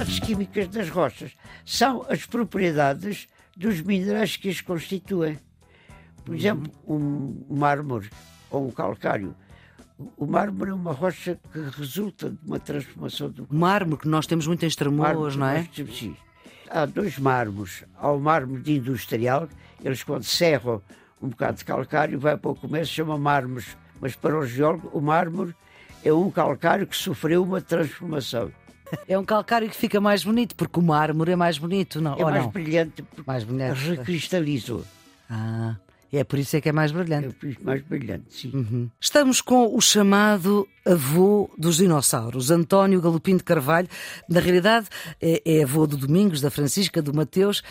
As químicas das rochas são as propriedades dos minerais que as constituem. Por exemplo, um mármore ou um calcário. O mármore é uma rocha que resulta de uma transformação do Mármore, que nós temos muito em Estremoas, não é? Sim. Há dois mármores. Há o mármore de industrial, eles quando serram um bocado de calcário, vai para o comércio, chama mármores. Mas para o geólogo, o mármore é um calcário que sofreu uma transformação. É um calcário que fica mais bonito, porque o mármore é mais bonito, não? É Ou mais não? brilhante porque Mais brilhante. recristalizou. Ah, é por isso é que é mais É brilhante. por isso mais brilhante, sim. Uhum. Estamos com o chamado avô dos dinossauros, António Galopim de Carvalho. Na realidade, é, é avô do Domingos, da Francisca, do Mateus.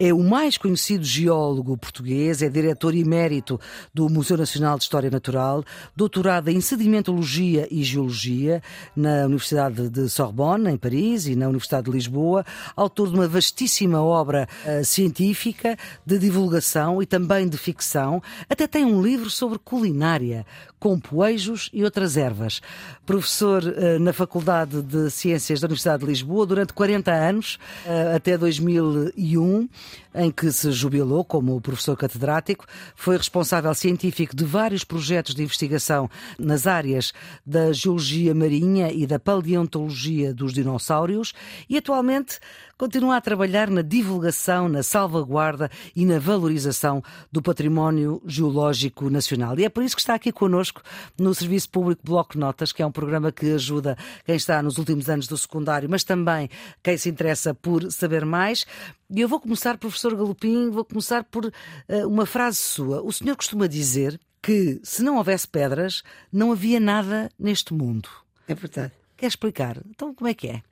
É o mais conhecido geólogo português, é diretor emérito do Museu Nacional de História Natural, doutorado em sedimentologia e geologia na Universidade de Sorbonne, em Paris, e na Universidade de Lisboa, autor de uma vastíssima obra eh, científica, de divulgação e também de ficção. Até tem um livro sobre culinária, com poejos e outras ervas. Professor eh, na Faculdade de Ciências da Universidade de Lisboa durante 40 anos, eh, até 2001, em que se jubilou como professor catedrático. Foi responsável científico de vários projetos de investigação nas áreas da geologia marinha e da paleontologia dos dinossauros e atualmente continua a trabalhar na divulgação, na salvaguarda e na valorização do património geológico nacional. E é por isso que está aqui connosco no Serviço Público Bloco Notas, que é um programa que ajuda quem está nos últimos anos do secundário, mas também quem se interessa por saber mais. E eu vou começar, professor Galopim, vou começar por eh, uma frase sua. O senhor costuma dizer que se não houvesse pedras, não havia nada neste mundo. É verdade. Quer explicar? Então como é que é?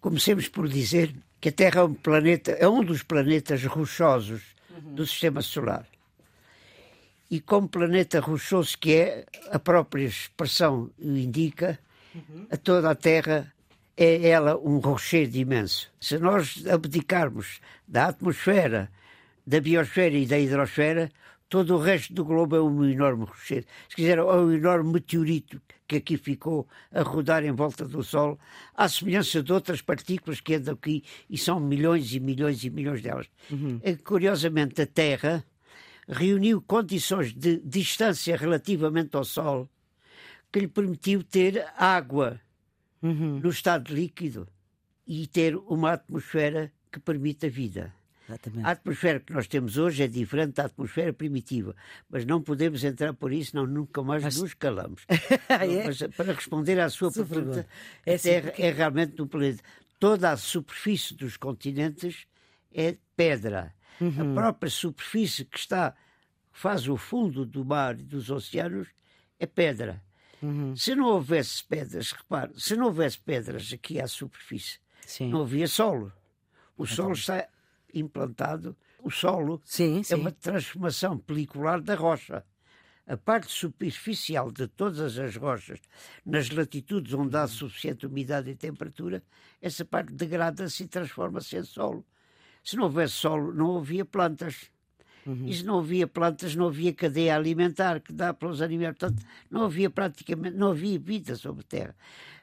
Comecemos por dizer que a Terra é um planeta, é um dos planetas rochosos do Sistema Solar. E como planeta rochoso que é, a própria expressão o indica, a toda a Terra é ela um rochedo imenso. Se nós abdicarmos da atmosfera, da biosfera e da hidrosfera, todo o resto do globo é um enorme rochedo. Se quiser, é um enorme meteorito que aqui ficou a rodar em volta do Sol, à semelhança de outras partículas que andam aqui, e são milhões e milhões e milhões delas. É que, curiosamente, a Terra reuniu condições de distância relativamente ao Sol que lhe permitiu ter água no estado líquido e ter uma atmosfera que permite a vida. Exatamente. A atmosfera que nós temos hoje é diferente da atmosfera primitiva, mas não podemos entrar por isso, não nunca mais nos calamos. é? Mas para responder à sua Sua pergunta, pergunta. É assim, Terra é realmente um planeta. Toda a superfície dos continentes é pedra. Uhum. A própria superfície que está, faz o fundo do mar e dos oceanos, é pedra. Uhum. Se não houvesse pedras, repare, se não houvesse pedras aqui à superfície, Sim. não havia solo. O solo está implantado. O solo Sim, sim. é uma transformação pelicular da rocha. A parte superficial de todas as rochas, nas latitudes onde há suficiente umidade e temperatura, essa parte degrada-se e transforma-se em solo. Se não houvesse solo, não havia plantas. E se não havia plantas, não havia cadeia alimentar que dá para os animais. Portanto, não havia praticamente, não havia vida sobre a terra.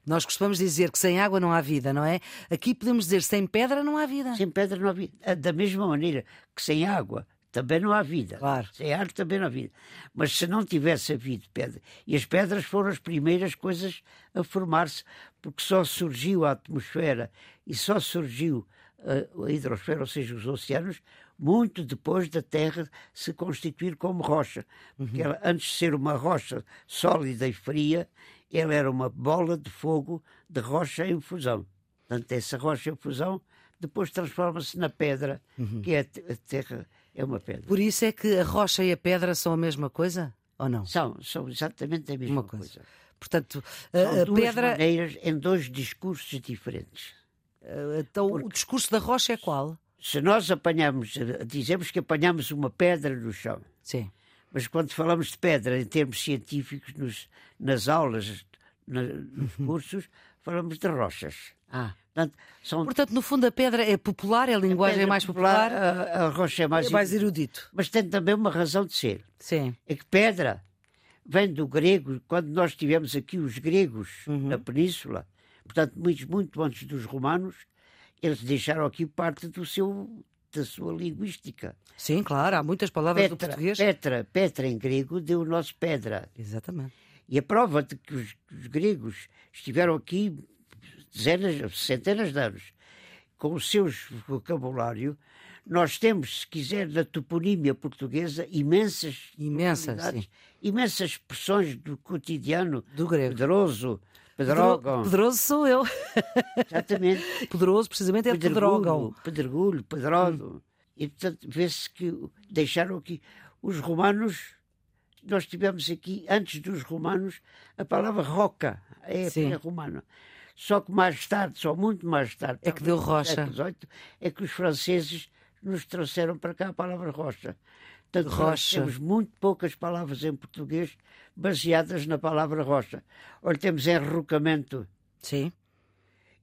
Nós costumamos dizer que sem água não há vida, não é? Aqui podemos dizer sem pedra não há vida. Sem pedra não há vida. Ah, Da mesma maneira que sem água também não há vida. Claro. Sem ar também não há vida. Mas se não tivesse havido pedra, e as pedras foram as primeiras coisas a formar-se, porque só surgiu a atmosfera e só surgiu a, a hidrosfera, ou seja, os oceanos, muito depois da Terra se constituir como rocha. Porque ela, antes de ser uma rocha sólida e fria, ela era uma bola de fogo de rocha em fusão. Portanto, essa rocha em fusão depois transforma-se na pedra, que é a te- a Terra é uma pedra. Por isso é que a rocha e a pedra são a mesma coisa? Ou não? São, são exatamente a mesma coisa. coisa. Portanto, São a, a duas pedra. maneiras em dois discursos diferentes. eh, Então, o discurso da rocha é qual? Se nós apanhamos, dizemos que apanhamos uma pedra no chão, Sim. mas quando falamos de pedra em termos científicos, nos- nas aulas, na- nos Uhum. cursos, falamos de rochas. Ah, Portanto, são Portanto, no fundo, a pedra é popular, é a linguagem pedra mais popular, a, a rocha é mais, é mais erudito. Mas tem também uma razão de ser. Sim. É que pedra vem do grego, quando nós tivemos aqui os gregos Uhum. na península, portanto, muito, muito antes dos romanos, eles deixaram aqui parte do seu, da sua linguística. Sim, claro, há muitas palavras do Petra, português. Petra, Petra em grego deu o nosso pedra. Exatamente. E a prova de que os, os gregos estiveram aqui dezenas, centenas de anos com o seu vocabulário, nós temos, se quiser, na toponímia portuguesa, imensas, Imensas, imensas expressões do cotidiano, Do grego. pedroso, Pedro- pedrógão, Pedroso sou eu. exatamente, Poderoso, precisamente, é pedrógão. pedregulho, pedregulho, pedrodo. E, portanto, vê-se que deixaram aqui os romanos. Nós tivemos aqui, antes dos romanos, a palavra roca, é, Sim. é romana. Só que mais tarde, só muito mais tarde, É que deu rocha. século XVIII, é que os franceses nos trouxeram para cá a palavra rocha. Portanto, Rocha. temos muito poucas palavras em português baseadas na palavra rocha. Olha, temos enrocamento, Sim.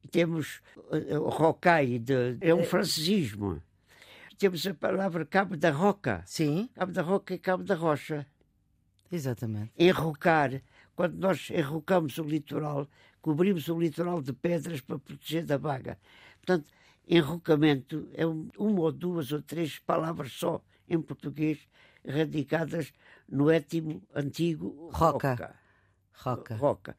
e temos eh, o rocai, de, é um francesismo. Temos a palavra cabo da roca. Sim, Cabo da roca é cabo da rocha. exatamente. Enrocar, quando nós enrocamos o litoral, cobrimos o litoral de pedras para proteger da vaga. Portanto, enrocamento é um- uma ou duas ou três palavras só em português radicadas no étimo antigo Roca. roca. Roca.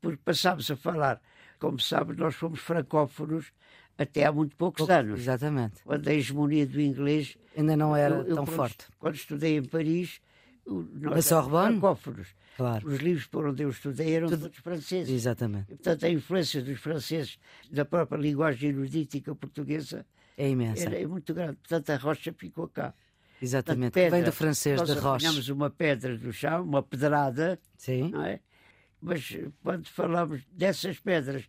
Porque passámos a falar, como sabe, nós fomos francófonos até há muito poucos anos. Exatamente. Quando a hegemonia do inglês Ainda não era eu- eu tão quando- forte. Quando estudei em Paris, nós Sorbonne? francófonos. Claro. Os livros por onde eu estudei eram Tudo- todos franceses. Exatamente. E, portanto, a influência dos franceses da própria linguagem erudítica portuguesa É imensa. era muito grande. Portanto, a rocha ficou cá. Exatamente. Portanto, Vem pedra, do francês, nós de rocha. apanhamos uma pedra do chão, uma pedrada, Sim. não é? Mas eh, quando falamos dessas pedras,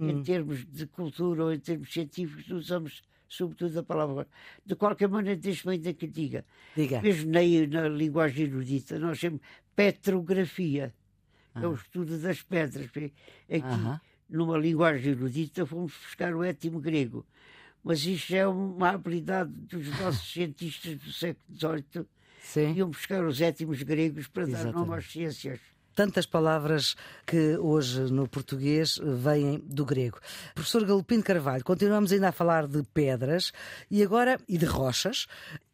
Hum. em termos de cultura ou em termos científicos, usamos sobretudo a palavra. De qualquer maneira, deixe-me ainda que diga. Diga. Mesmo na, na linguagem erudita, nós chamamos petrografia. É o estudo das pedras. Aqui, Aham. numa linguagem erudita, fomos buscar o étimo grego. Mas isto é uma habilidade dos nossos cientistas do século XVIII. Sim. Iam buscar os étimos gregos para dar nome Exatamente. às ciências. Tantas palavras que hoje no português vêm do grego. Professor Galopim Carvalho, continuamos ainda a falar de pedras e agora e de rochas.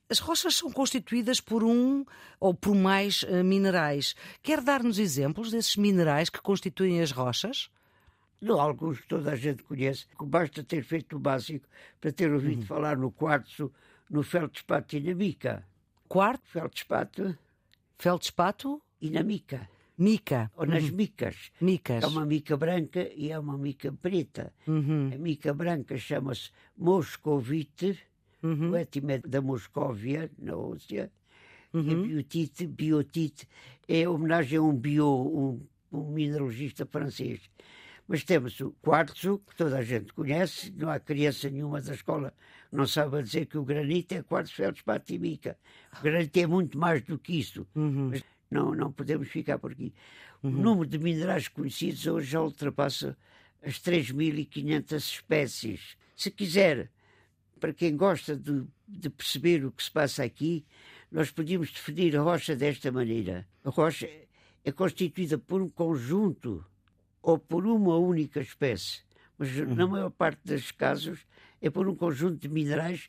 As rochas são constituídas por um ou por mais eh, minerais. Quer dar-nos exemplos desses minerais que constituem as rochas? Não, alguns toda a gente conhece, que basta ter feito o básico para ter ouvido Uhum. falar no quartzo, no feldspato e na mica. Quarto, Feldspato feldspato, e na mica. mica. Ou nas micas. Micas. É uma mica branca e é uma mica preta. Uhum. A mica branca chama-se moscovite, Uhum. o étimo é da Moscóvia, na Rússia. E Uhum. a biotite, biotite, é homenagem a um bio, um, um mineralogista francês. Mas temos o quartzo, que toda a gente conhece, não há criança nenhuma da escola que não sabe dizer que o granito é quartzo, feldspato e mica. O granito é muito mais do que isso. Uhum. Mas não, não podemos ficar por aqui. O número de minerais conhecidos hoje já ultrapassa as 3.500 espécies. Se quiser, para quem gosta de, de perceber o que se passa aqui, nós podíamos definir a rocha desta maneira. A rocha é constituída por um conjunto ou por uma única espécie, mas na maior parte dos casos é por um conjunto de minerais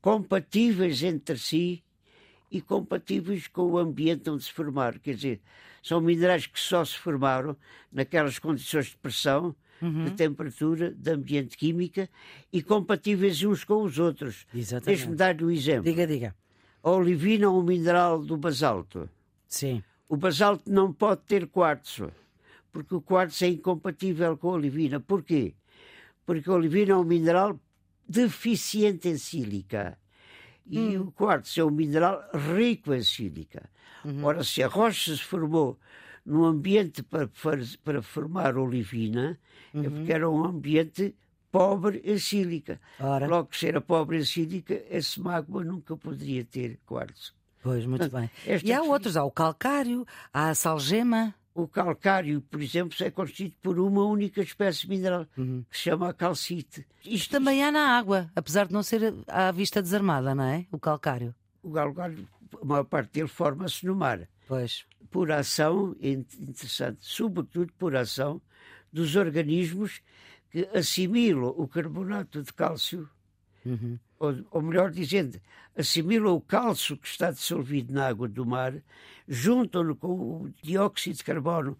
compatíveis entre si e compatíveis com o ambiente onde se formaram. Quer dizer, são minerais que só se formaram naquelas condições de pressão, de temperatura, de ambiente química e compatíveis uns com os outros. Exatamente. Deixe-me dar-lhe um exemplo. Diga, diga. A olivina é um mineral do basalto. Sim. O basalto não pode ter quartzo, porque o quartzo é incompatível com a olivina. Porquê? Porque a olivina é um mineral deficiente em sílica. E o quartzo é um mineral rico em sílica. Ora, se a rocha se formou num ambiente para, para formar olivina, é porque era um ambiente pobre em sílica. Ora. Logo que se era pobre em sílica, esse magma nunca poderia ter quartzo. Pois, muito bem. esta E há outros, há o calcário, há a salgema. O calcário, por exemplo, é constituído por uma única espécie mineral, Uhum. que se chama calcite. Isto também há na água, apesar de não ser à vista desarmada, não é? O calcário. O calcário, a maior parte dele forma-se no mar. Pois. Por ação, interessante, sobretudo por ação dos organismos que assimilam o carbonato de cálcio, Uhum. Ou, ou melhor dizendo, assimilam o cálcio que está dissolvido na água do mar, juntam-no com o dióxido de carbono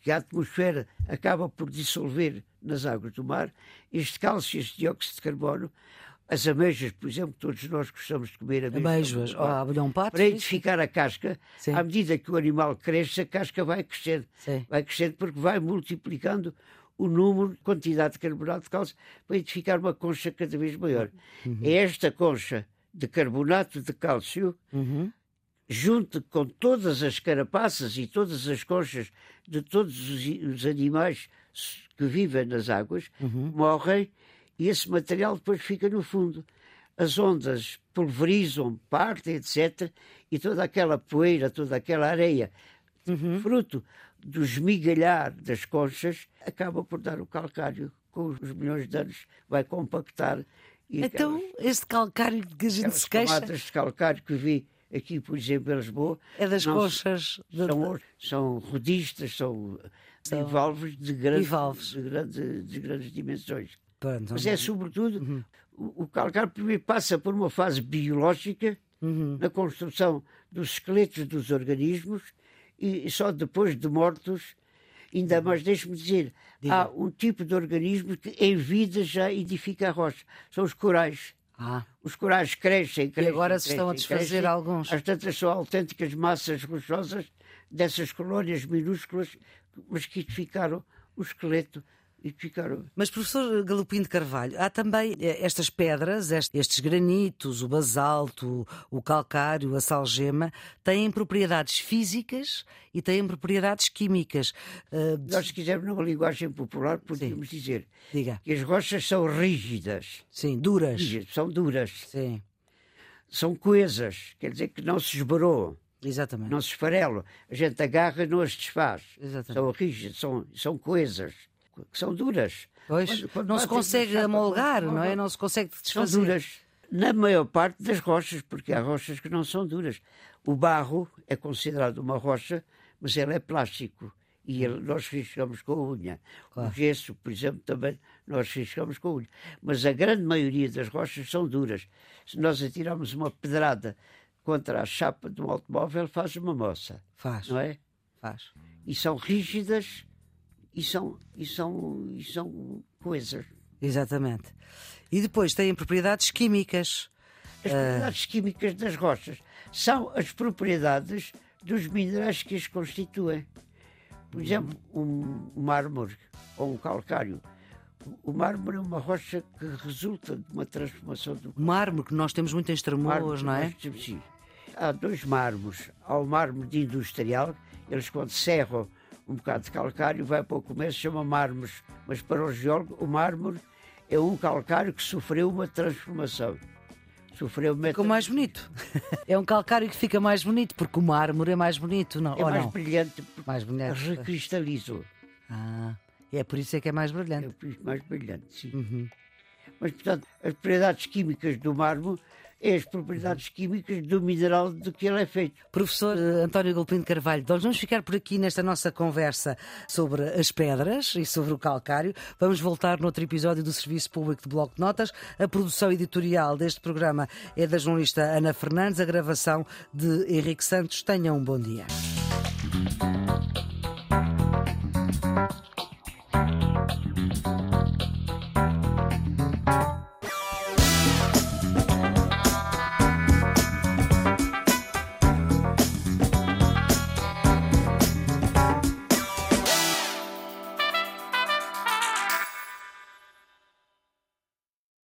que a atmosfera acaba por dissolver nas águas do mar. Este cálcio, este dióxido de carbono, as ameijas, por exemplo, todos nós gostamos de comer Ameijoas, ou abelhão pato. para edificar a casca, Sim. à medida que o animal cresce, a casca vai crescendo. Sim. Vai crescendo porque vai multiplicando o número, quantidade de carbonato de cálcio para edificar uma concha cada vez maior. É esta concha de carbonato de cálcio, Uhum. junto com todas as carapaças e todas as conchas de todos os, os animais que vivem nas águas, morrem e esse material depois fica no fundo. As ondas pulverizam, partem, etc. E toda aquela poeira, toda aquela areia, fruto do esmigalhar das conchas, acaba por dar o calcário. Com os milhões de anos vai compactar. E Então, aquelas- este calcário que a gente se queixa camadas de calcário que vi aqui, por exemplo, em Lisboa, é das não conchas. de- são, são rodistas, são bivalves de grandes, bivalves. de, grandes, de grandes dimensões. Pronto, Mas é, sobretudo, o, o calcário primeiro passa por uma fase biológica na construção dos esqueletos dos organismos e só depois de mortos, ainda mais, deixe-me dizer, há um tipo de organismo que em vida já edifica a rocha. São os corais. Ah, Os corais crescem, crescem. agora se estão a desfazer crescem. alguns. As tantas são autênticas massas rochosas dessas colónias minúsculas, mas que edificaram o esqueleto. Edificaram. Mas, professor Galopim de Carvalho, há também eh, estas pedras, est- estes granitos, o basalto, o calcário, a salgema, têm propriedades físicas e têm propriedades químicas. Eh, Nós, se quisermos, numa linguagem popular, podemos dizer diga. que as rochas são rígidas, Sim, duras. rígidas, são duras, Sim, são coesas, quer dizer que não se esbaroam, exatamente. não se esfarelam. A gente agarra e não as desfaz. Exatamente. São rígidas, são, são coesas, que são duras. Pois, Quando- quando não se consegue amolgar, não- é? Não se consegue são desfazer. duras. Na maior parte das rochas, porque há rochas que não são duras. O barro é considerado uma rocha, mas ele é plástico. E ele, nós riscamos com a unha. Claro. O gesso, por exemplo, também nós riscamos com a unha. Mas a grande maioria das rochas são duras. Se nós atirarmos uma pedrada contra a chapa de um automóvel, faz uma moça, Faz, não é? faz. E são rígidas e são, e são, e são coisas. Exatamente. E depois têm propriedades químicas. As propriedades químicas das rochas são as propriedades dos minerais que as constituem. Por exemplo, um mármore ou um calcário. O mármore é uma rocha que resulta de uma transformação do mármore, que nós temos muito em Estremoas, não é? temos, sim. Há dois mármores. Há o mármore de industrial, eles quando serram um bocado de calcário, vai para o comércio, chama mármores. Mas para o geólogo, o mármore é um calcário que sofreu uma transformação. Sofreu uma Ficou mais bonito. É um calcário que fica mais bonito, porque o mármore é mais bonito, não? É ou mais não? brilhante porque Mais bonito. recristalizou. Ah, é por isso é que é mais É brilhante. por isso mais brilhante, sim. Uhum. Mas, portanto, as propriedades químicas do mármore é as propriedades químicas do mineral do que ele é feito. Professor António Golpinho de Carvalho, nós vamos ficar por aqui nesta nossa conversa sobre as pedras e sobre o calcário. Vamos voltar noutro episódio do Serviço Público de Bloco de Notas. A produção editorial deste programa é da jornalista Ana Fernandes, a gravação de Henrique Santos. Tenham um bom dia.